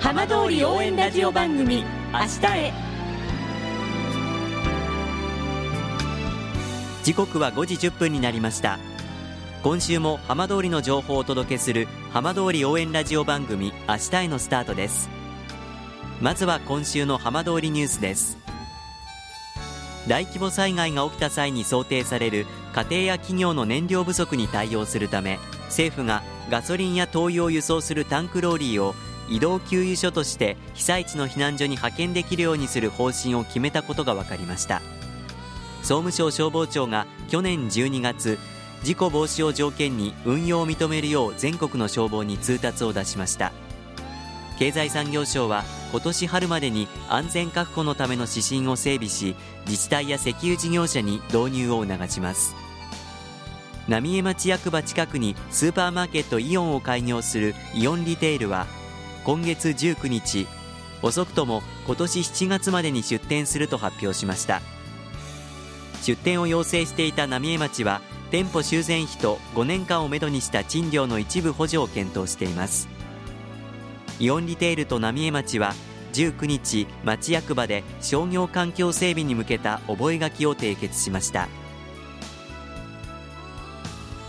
浜通り応援ラジオ番組明日へ。時刻は5時1分になりました。今週も浜通りの情報をお届けする浜通り応援ラジオ番組明日へのスタートです。まずは今週の浜通りニュースです。大規模災害が起きた際に想定される家庭や企業の燃料不足に対応するため政府がガソリンや灯油を輸送するタンクローリーを移動給油所として被災地の避難所に派遣できるようにする方針を決めたことが分かりました。総務省消防庁が去年12月事故防止を条件に運用を認めるよう全国の消防に通達を出しました。経済産業省は今年春までに安全確保のための指針を整備し自治体や石油事業者に導入を促します。浪江町役場近くにスーパーマーケットイオンを開業するイオンリテールは今月19日遅くとも今年7月までに出店すると発表しました。出店を要請していた浪江町は店舗修繕費と5年間をめどにした賃料の一部補助を検討しています。イオンリテールと浪江町は19日町役場で商業環境整備に向けた覚書を締結しました。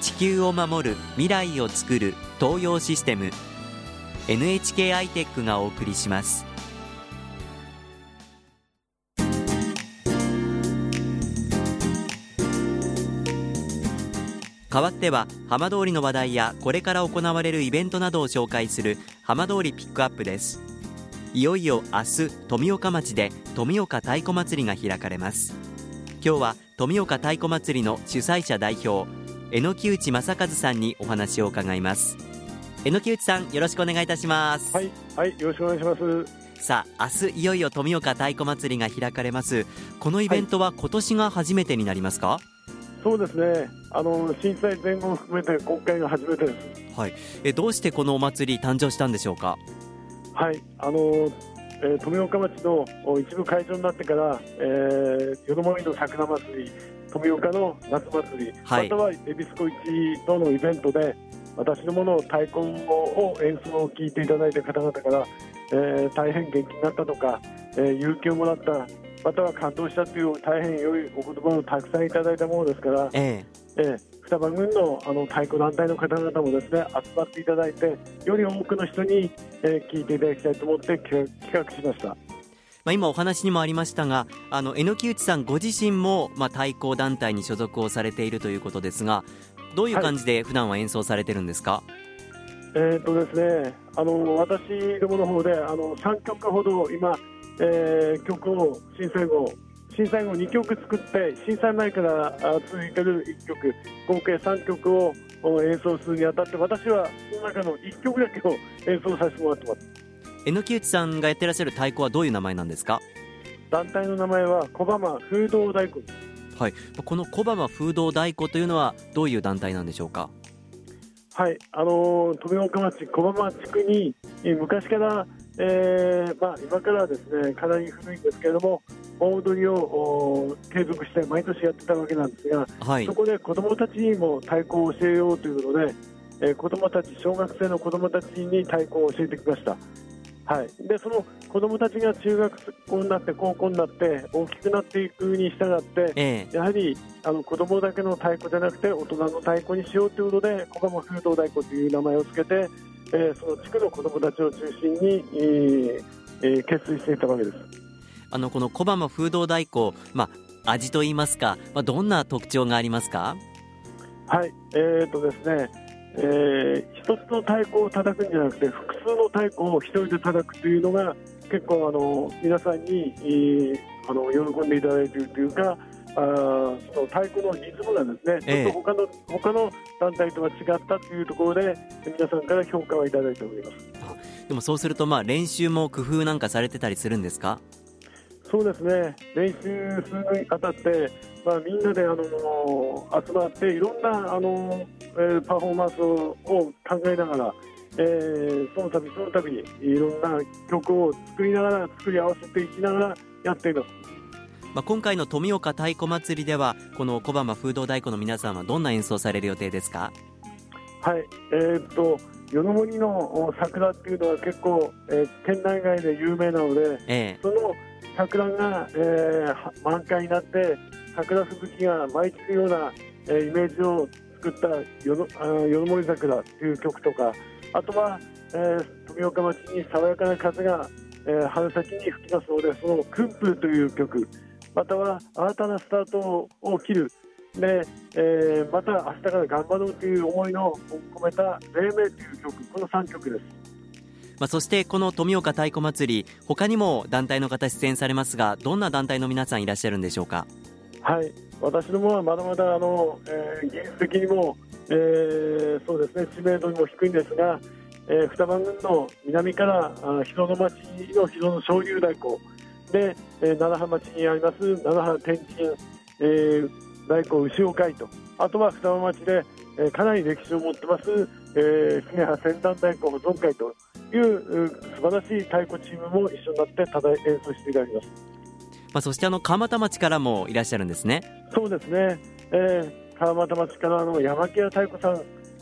地球を守る未来をつくる東洋システム。NHK アイテックがお送りします。代わっては浜通りの話題やこれから行われるイベントなどを紹介する浜通りピックアップです。いよいよ明日富岡町で富岡太鼓祭りが開かれます。今日は富岡太鼓祭りの主催者代表榎木内正和さんにお話を伺います。榎木内さんよろしくお願いいたします。はいはいよろしくお願いします。さあ明日いよいよ富岡太鼓祭りが開かれます。このイベントは今年が初めてになりますか、はいそうですね。あの震災前後を含めて今回が初めてです、はい、えどうしてこのお祭り誕生したんでしょうか？はい。あの、えー、富岡町の一部会場になってから、えー、夜もみの桜祭り富岡の夏祭り、はい、または恵比寿小市等のイベントで私のものを太鼓を演奏を聞いていただいた方々から、えー、大変元気になったとか、えー、勇気をもらったまたは感動したという大変良いお言葉をたくさんいただいたものですから、えええ双葉郡のあの太鼓団体の方々もですね集まっていただいてより多くの人に、えー、聞いていただきたいと思って企画しました。まあ、今お話にもありましたがあの榎木内さんご自身も、まあ、対抗団体に所属をされているということですがどういう感じで普段は演奏されてるんですか、はい、えーとですね、あの私どもの方であの3曲ほど今、えー、曲を震災後震災後2曲作って震災前から続いている1曲合計3曲を演奏するにあたって私はその中の1曲だけを演奏させてもらってます。榎木内さんがやってらっしゃる太鼓はどういう名前なんですか？団体の名前は小浜風洞太鼓はい。この小浜風洞太鼓というのはどういう団体なんでしょうか？はい。あの富岡町小浜地区に昔から、えーまあ、今からはですねかなり古いんですけれども盆踊りを継続して毎年やってたわけなんですが、はい、そこで子どもたちにも太鼓を教えようということで、えー、子どもたち小学生の子どもたちに太鼓を教えてきました。はい、でその子どもたちが中学校になって高校になって大きくなっていくに従って、ええ、やはりあの子どもだけの太鼓じゃなくて大人の太鼓にしようということで小浜風洞太鼓という名前を付けて、えー、その地区の子どもたちを中心に、えーえー、決意していたわけです。あのこの小浜風洞太鼓、まあ、味といいますか、まあ、どんな特徴がありますか？はい、えーとですねえー、一つの太鼓を叩くんじゃなくて複数の太鼓を一人で叩くというのが結構あの皆さんに、えー、あの喜んでいただいているというかあその太鼓のリズムがですね、ちょっと他の他の団体とは違ったというところで皆さんから評価をいただいております。でもそうするとまあ練習も工夫なんかされてたりするんですか？そうですね。練習するにあたって、まあ、みんなであの集まっていろんなあの、えー、パフォーマンスを考えながら、えー、その度その度にいろんな曲を作りながら作り合わせていきながらやっています。まあ、今回の富岡太鼓祭りではこの小浜風洞太鼓の皆さんはどんな演奏される予定ですか？はい、えー、っと夜の森の桜っていうのは結構、えー、県内外で有名なので、ええ、その桜が、えー、満開になって桜吹雪が舞い散るような、えー、イメージを作った夜のあ夜の森桜っていう曲とかあとは、えー、富岡町に爽やかな風が、えー、春先に吹き出すのでその「訓風」という曲または新たなスタートを切るで、えー、また明日から頑張ろうという思いの込めた「黎明」という曲この3曲です。まあ、そしてこの富岡太鼓祭り他にも団体の方出演されますがどんな団体の皆さんいらっしゃるんでしょうか？はい私どもはまだまだあの、えー、技術的にも、えー、そうですね知名度も低いんですが、えー、双葉郡の南からあ広野町の広野鍾乳太鼓で、えー、奈良浜町にあります奈良浜天神、えー、太鼓牛尾会とあとは双葉町で、えー、かなり歴史を持ってます、えー、船先端太鼓保存会という素晴らしい太鼓チームも一緒になって演奏していただきます。まあ、そしてあの川俣町からもいらっしゃるんですね。そうですね。えー、川俣町からの山木屋太鼓さん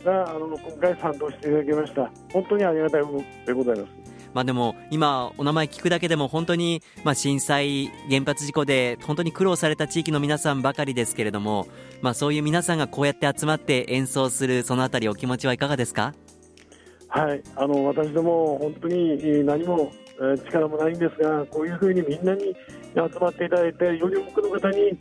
があの今回賛同していただきました。本当にありがたいものでございます。まあでも今お名前聞くだけでも本当にまあ震災原発事故で本当に苦労された地域の皆さんばかりですけれどもまあそういう皆さんがこうやって集まって演奏するそのあたりお気持ちはいかがですか？はい、あの私ども本当に何も力もないんですが、こういうふうにみんなに集まっていただいて、より多くの方に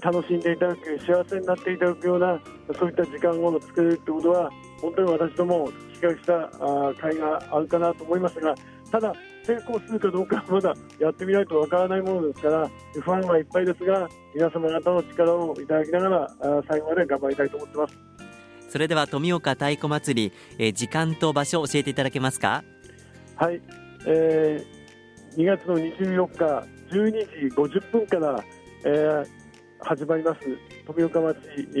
楽しんでいただく、幸せになっていただくような、そういった時間を作れるということは、本当に私ども、企画した会があるかなと思いますが、ただ、成功するかどうかはまだやってみないとわからないものですから、不安はいっぱいですが、皆様方の力をいただきながら、最後まで頑張りたいと思ってます。それでは富岡太鼓祭り、えー、時間と場所を教えていただけますか？はい、えー、2月の24日12時50分から、えー、始まります富岡町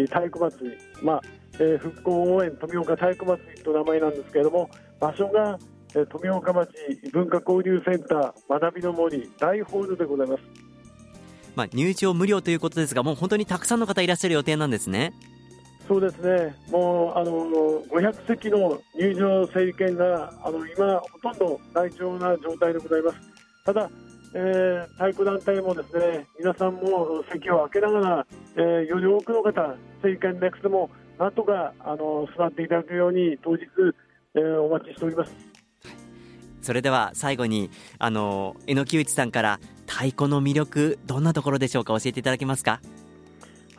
太鼓祭り、まあえー、復興応援富岡太鼓祭りと名前なんですけれども場所が、えー、富岡町文化交流センター学びの森大ホールでございます。まあ、入場無料ということですがもう本当にたくさんの方いらっしゃる予定なんですね。そうですね、もうあの500席の入場整理券があの今、ほとんど大丈夫な状態でございます。ただ、えー、太鼓団体もですね皆さんも席を開けながら、えー、より多くの方、整理券なくてもなんとかあの座っていただくように当日、えー、お待ちしております。それでは最後にあの榎木内さんから太鼓の魅力どんなところでしょうか教えていただけますか？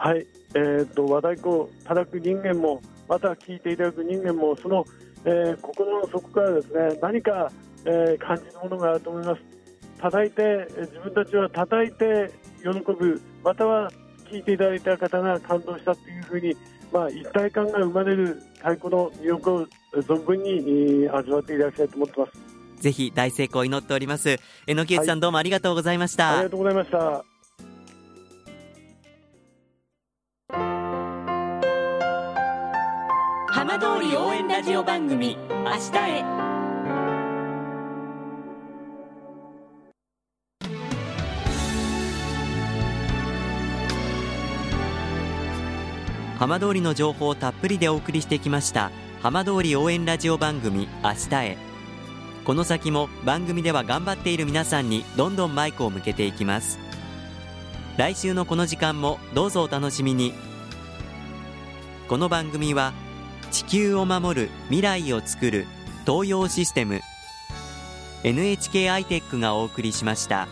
はい、えーと、和太鼓を叩く人間もまた聴いていただく人間もその、えー、心の底からですね何か、えー、感じるものがあると思います。叩いて自分たちは叩いて喜ぶまたは聴いていただいた方が感動したというふうに、まあ、一体感が生まれる太鼓の魅力を存分に、味わっていただきたいと思ってます。ぜひ大成功を祈っております。榎木内さん、どうもありがとうございました、ありがとうございました浜通り応援ラジオ番組「明日へ」浜通りの情報をたっぷりでお送りしてきました浜通り応援ラジオ番組「明日へ」この先も番組では頑張っている皆さんにどんどんマイクを向けていきます。来週のこの時間もどうぞお楽しみに。この番組は「地球を守る未来をつくる東洋システム NHK アイテックがお送りしました。